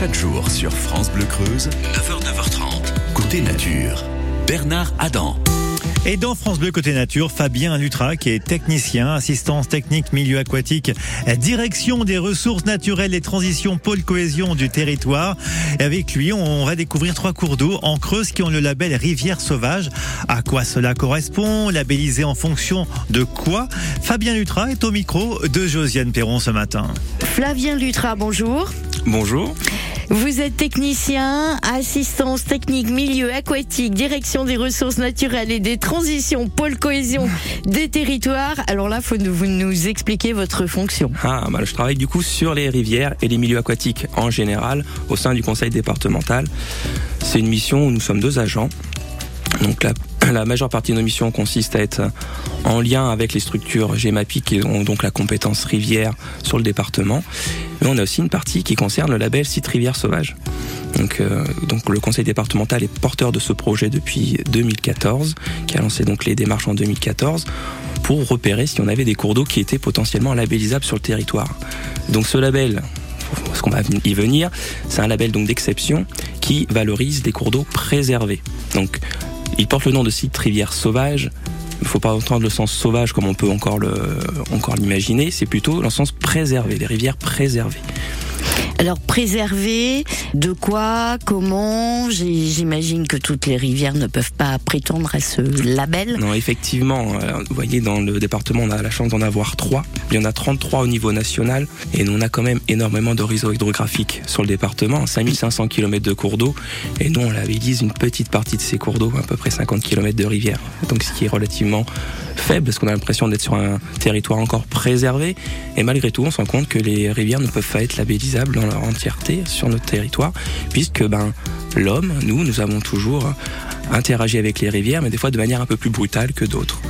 Chaque jour sur France Bleu Creuse, 9h, 9h30, côté nature. Bernard Adam. Et dans France Bleu Côté Nature, Fabien Lutra, qui est technicien, assistance technique milieu aquatique, direction des ressources naturelles et transition pôle cohésion du territoire. Et avec lui, on va découvrir trois cours d'eau en Creuse qui ont le label Rivière Sauvage. À quoi cela correspond? Labellisé en fonction de quoi? Fabien Lutra est au micro de Josiane Perron ce matin. Flavien Lutra, bonjour. Bonjour. Vous êtes technicien, assistance technique milieu aquatique, direction des ressources naturelles et des transitions, pôle cohésion des territoires. Alors là, faut vous nous expliquer votre fonction. Ah, bah, je travaille du coup sur les rivières et les milieux aquatiques en général au sein du conseil départemental. C'est une mission où nous sommes deux agents. Donc la majeure partie de nos missions consiste à être en lien avec les structures GEMAPI qui ont donc la compétence rivière sur le département. Mais on a aussi une partie qui concerne le label site rivière sauvage. Donc, euh, le conseil départemental est porteur de ce projet depuis 2014, qui a lancé donc les démarches en 2014 pour repérer si on avait des cours d'eau qui étaient potentiellement labellisables sur le territoire. Donc ce label, ce qu'on va y venir, c'est un label donc d'exception qui valorise des cours d'eau préservés. Donc il porte le nom de site rivière sauvage. Il ne faut pas entendre le sens sauvage comme on peut encore l'imaginer. C'est plutôt le sens préservé, les rivières préservées. Alors préserver de quoi, comment J'imagine que toutes les rivières ne peuvent pas prétendre à ce label. Non, effectivement, euh, vous voyez, dans le département, on a la chance d'en avoir trois. Il y en a 33 au niveau national et nous, on a quand même énormément de réseaux hydrographiques sur le département, 5500 km de cours d'eau et nous, on labellise une petite partie de ces cours d'eau, à peu près 50 km de rivières. Donc ce qui est relativement faible parce qu'on a l'impression d'être sur un territoire encore préservé et malgré tout, on se rend compte que les rivières ne peuvent pas être labellisables leur entièreté sur notre territoire, puisque ben, l'homme, nous, nous avons toujours interagi avec les rivières, mais des fois de manière un peu plus brutale que d'autres.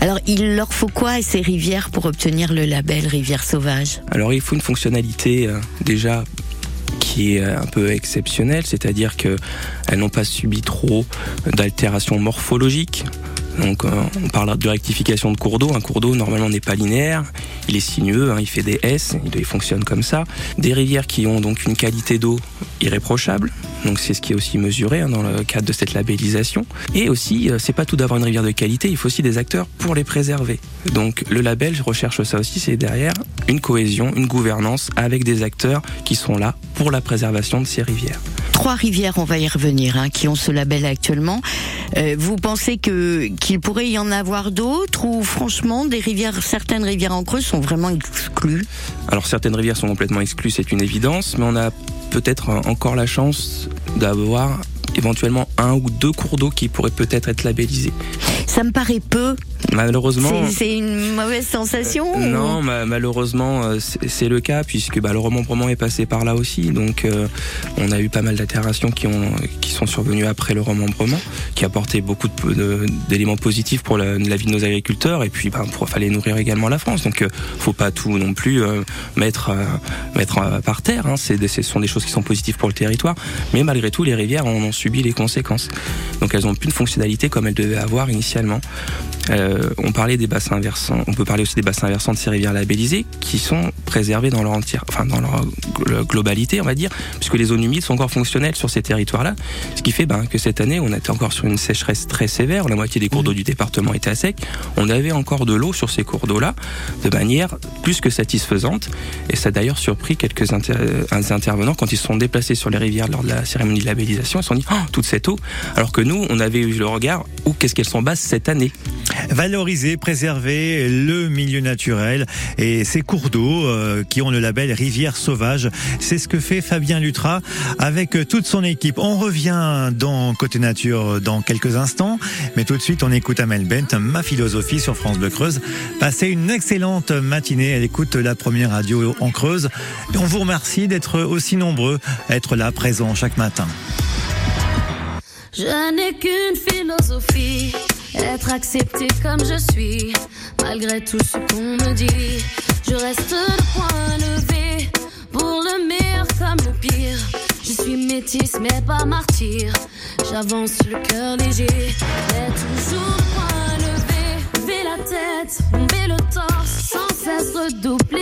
Alors, il leur faut quoi ces rivières pour obtenir le label rivière sauvage? Alors, il faut une fonctionnalité euh, déjà qui est un peu exceptionnelle, c'est-à-dire qu'elles n'ont pas subi trop d'altérations morphologiques. Donc euh, on parle de rectification de cours d'eau. Un cours d'eau normalement n'est pas linéaire, il est sinueux, hein, il fait des S, il fonctionne comme ça. Des rivières qui ont donc une qualité d'eau irréprochable, donc c'est ce qui est aussi mesuré hein, dans le cadre de cette labellisation. Et aussi, euh, c'est pas tout d'avoir une rivière de qualité, il faut aussi des acteurs pour les préserver. Donc le label, je recherche ça aussi, c'est derrière une cohésion, une gouvernance avec des acteurs qui sont là pour la préservation de ces rivières. Trois rivières, on va y revenir, hein, qui ont ce label actuellement. Euh, vous pensez que qu'il pourrait y en avoir d'autres ou franchement des rivières, certaines rivières en Creuse sont vraiment exclues? Alors certaines rivières sont complètement exclues, c'est une évidence, mais on a peut-être encore la chance d'avoir éventuellement un ou deux cours d'eau qui pourraient peut-être être labellisés. Ça me paraît peu Malheureusement. C'est une mauvaise sensation Non, malheureusement, euh, c'est le cas, puisque bah, le remembrement est passé par là aussi. Donc, euh, on a eu pas mal d'altérations qui, qui sont survenues après le remembrement, qui apportaient beaucoup d'éléments positifs pour la, vie de nos agriculteurs, et puis bah, pour fallait nourrir également la France. Donc, euh, faut pas tout non plus mettre, mettre par terre. Hein. ce sont des choses qui sont positives pour le territoire, mais malgré tout, les rivières en ont subi les conséquences. Donc, elles n'ont plus de fonctionnalité comme elles devaient avoir initialement. Euh, on parlait des bassins versants, on peut parler aussi des bassins versants de ces rivières labellisées qui sont préservés dans leur entière, enfin dans leur globalité, on va dire, puisque les zones humides sont encore fonctionnelles sur ces territoires-là. Ce qui fait ben, que cette année, on était encore sur une sécheresse très sévère, la moitié des cours d'eau du département étaient à sec. On avait encore de l'eau sur ces cours d'eau-là, de manière plus que satisfaisante. Et ça a d'ailleurs surpris quelques euh, intervenants quand ils se sont déplacés sur les rivières lors de la cérémonie de labellisation. Ils se sont dit, oh, toute cette eau. Alors que nous, on avait eu le regard, où qu'est-ce qu'elles sont basses cette année Valoriser, préserver le milieu naturel et ces cours d'eau euh, qui ont le label Rivière Sauvage. C'est ce que fait Fabien Lutra avec toute son équipe. On revient dans Côté Nature dans quelques instants, mais tout de suite on écoute Amel Bent, ma philosophie sur France Bleu Creuse. Passez une excellente matinée. Elle écoute la première radio en Creuse. on vous remercie d'être aussi nombreux être là, présents chaque matin. Je n'ai qu'une philosophie être accepté comme je suis, malgré tout ce qu'on me dit. Je reste le point levé, pour le meilleur comme le pire. Je suis métisse mais pas martyr, j'avance le cœur léger. Mais toujours le point levé, lever la tête, bomber le torse, sans cesse redoubler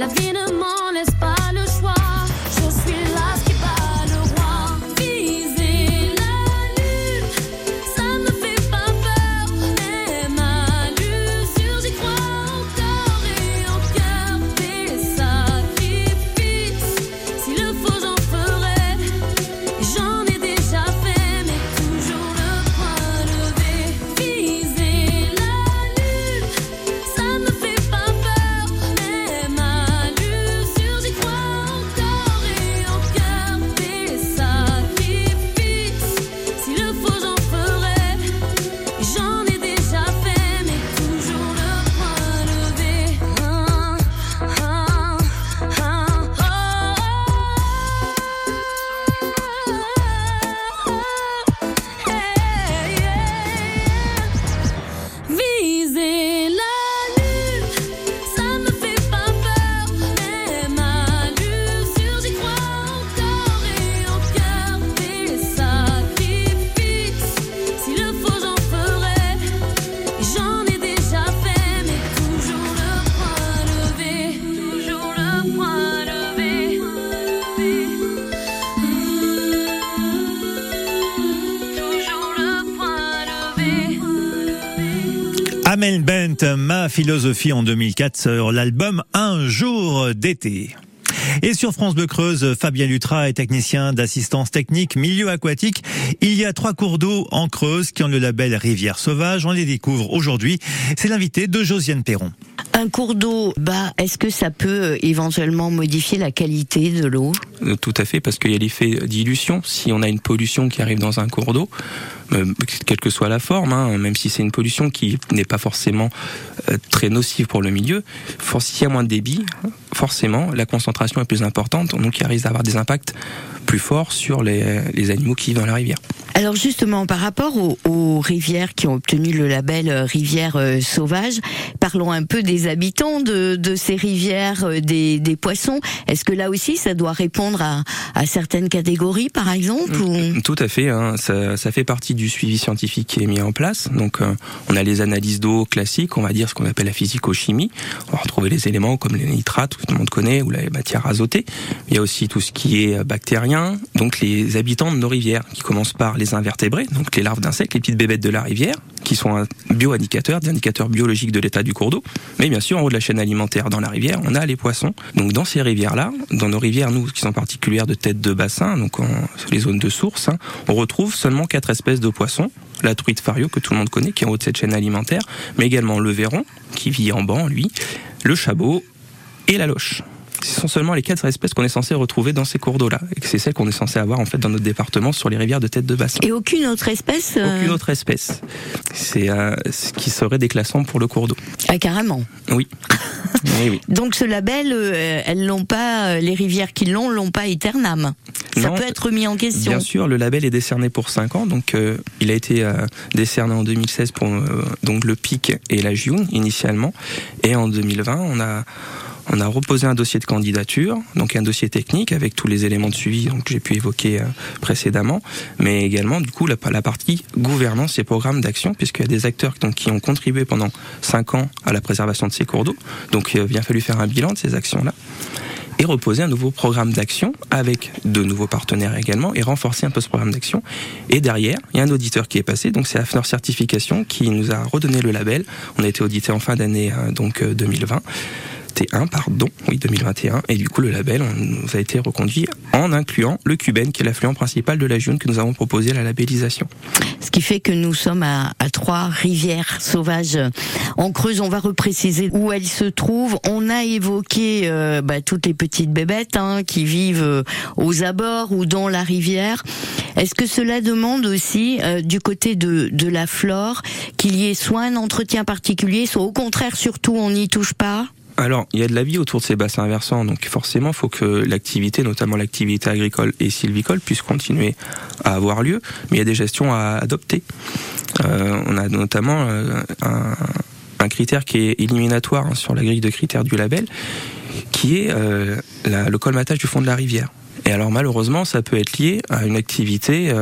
La vie ne Amel Bent, ma philosophie en 2004 sur l'album Un jour d'été. Et sur France Bleu Creuse, Fabien Lutra est technicien d'assistance technique milieu aquatique. Il y a trois cours d'eau en Creuse qui ont le label Rivière Sauvage. On les découvre aujourd'hui. C'est l'invité de Josiane Perron. Un cours d'eau bas, est-ce que ça peut euh, éventuellement modifier la qualité de l'eau? Euh, Tout à fait, parce qu'il y a l'effet dilution. Si on a une pollution qui arrive dans un cours d'eau, euh, quelle que soit la forme, hein, même si c'est une pollution qui n'est pas forcément très nocive pour le milieu, s'il y a moins de débit, forcément, la concentration est plus importante, donc il risque d'avoir des impacts plus forts sur les animaux qui vivent dans la rivière. Alors justement, par rapport aux, aux rivières qui ont obtenu le label euh, rivière euh, sauvage, parlons un peu des habitants de, de ces rivières, euh, des, des poissons. Est-ce que là aussi, ça doit répondre à, à certaines catégories, par exemple ou... Tout à fait, hein, ça, ça fait partie du suivi scientifique qui est mis en place. Donc, on a les analyses d'eau classiques, on va dire ce qu'on appelle la physico-chimie. On va retrouver les éléments comme les nitrates, tout le monde connaît, ou la matière azotée. Il y a aussi tout ce qui est bactérien, donc les habitants de nos rivières, qui commencent par les invertébrés, donc les larves d'insectes, les petites bébêtes de la rivière, qui sont un bioindicateur, des indicateurs biologiques de l'état du cours d'eau. Mais bien sûr, en haut de la chaîne alimentaire dans la rivière, on a les poissons. Donc dans ces rivières-là, dans nos rivières, nous, qui sont particulières de tête de bassin, donc sur les zones de source, hein, on retrouve seulement quatre espèces de poissons. La truite fario, que tout le monde connaît, qui est en haut de cette chaîne alimentaire, mais également le verron, qui vit en banc, lui, le chabot et la loche. Ce sont seulement les quatre espèces qu'on est censé retrouver dans ces cours d'eau-là, et que c'est celles qu'on est censé avoir en fait dans notre département sur les rivières de tête de bassin. Et aucune autre espèce euh, Aucune autre espèce. C'est euh, ce qui serait déclassant pour le cours d'eau. Ah, carrément. Oui. oui, oui. Donc ce label, euh, elles l'ont pas, euh, les rivières qui l'ont, l'ont pas éternam. Ça Non, peut être mis en question. Bien sûr, le label est décerné pour 5 ans, donc euh, il a été euh, décerné en 2016 pour euh, donc le PIC et la June initialement, et en 2020 on a on a reposé un dossier de candidature, donc un dossier technique avec tous les éléments de suivi que j'ai pu évoquer euh, précédemment, mais également du coup la, partie gouvernance et programme d'action, puisqu'il y a des acteurs qui ont contribué pendant 5 ans à la préservation de ces cours d'eau, donc il a fallu faire un bilan de ces actions-là. et reposer un nouveau programme d'action avec de nouveaux partenaires également et renforcer un peu ce programme d'action. Et derrière, il y a un auditeur qui est passé, donc c'est AFNOR Certification qui nous a redonné le label. On a été audité en fin d'année donc 2020. 2021, pardon, oui 2021, et du coup le label nous a été reconduit en incluant le Cuben, qui est l'affluent principal de la June que nous avons proposé à la labellisation. Ce qui fait que nous sommes à, trois rivières sauvages en Creuse. On va repréciser où elles se trouvent. On a évoqué euh, bah, toutes les petites bébêtes hein, qui vivent euh, aux abords ou dans la rivière. Est-ce que cela demande aussi euh, du côté de, de la flore qu'il y ait soit un entretien particulier, soit au contraire surtout on n'y touche pas? Alors, il y a de la vie autour de ces bassins versants, donc forcément, il faut que l'activité, notamment l'activité agricole et sylvicole, puisse continuer à avoir lieu, mais il y a des gestions à adopter. Euh, on a notamment euh, un, critère qui est éliminatoire hein, sur la grille de critères du label, qui est euh, le colmatage du fond de la rivière. Et alors malheureusement, ça peut être lié à une activité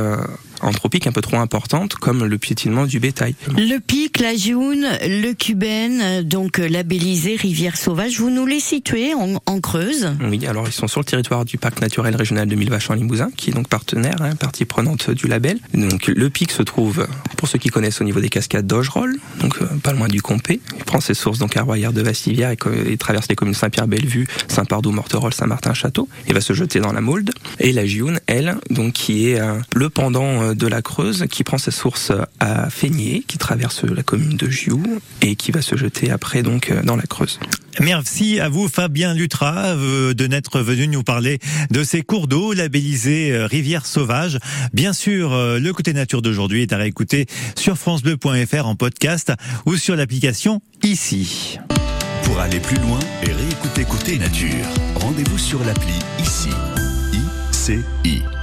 anthropique un peu trop importante, comme le piétinement du bétail. Le pic, la June, le Cuben, donc labellisé Rivière Sauvage, vous nous les situez en, Creuse? Oui, alors ils sont sur le territoire du parc naturel régional de Millevaches en Limousin, qui est donc partenaire, hein, partie prenante du label. Donc le pic se trouve, pour ceux qui connaissent, au niveau des cascades d'Augerolles, donc euh, pas loin du Compé. Il prend ses sources donc à Royère de Vassivière et, traverse les communes Saint-Pierre-Bellevue, Saint-Pardoux, Morterolles, Saint-Martin-Château, et va se jeter dans la Maulde. Et la June, elle, donc qui est euh, le pendant euh, de la Creuse qui prend sa source à Feigné, qui traverse la commune de Gioux et qui va se jeter après donc dans la Creuse. Merci à vous Fabien Lutra euh, de n'être venu nous parler de ces cours d'eau labellisés euh, Rivière Sauvage. Bien sûr, euh, le côté nature d'aujourd'hui est à réécouter sur francebleu.fr en podcast ou sur l'application ici. Pour aller plus loin et réécouter côté nature, rendez-vous sur l'appli ici. ICI.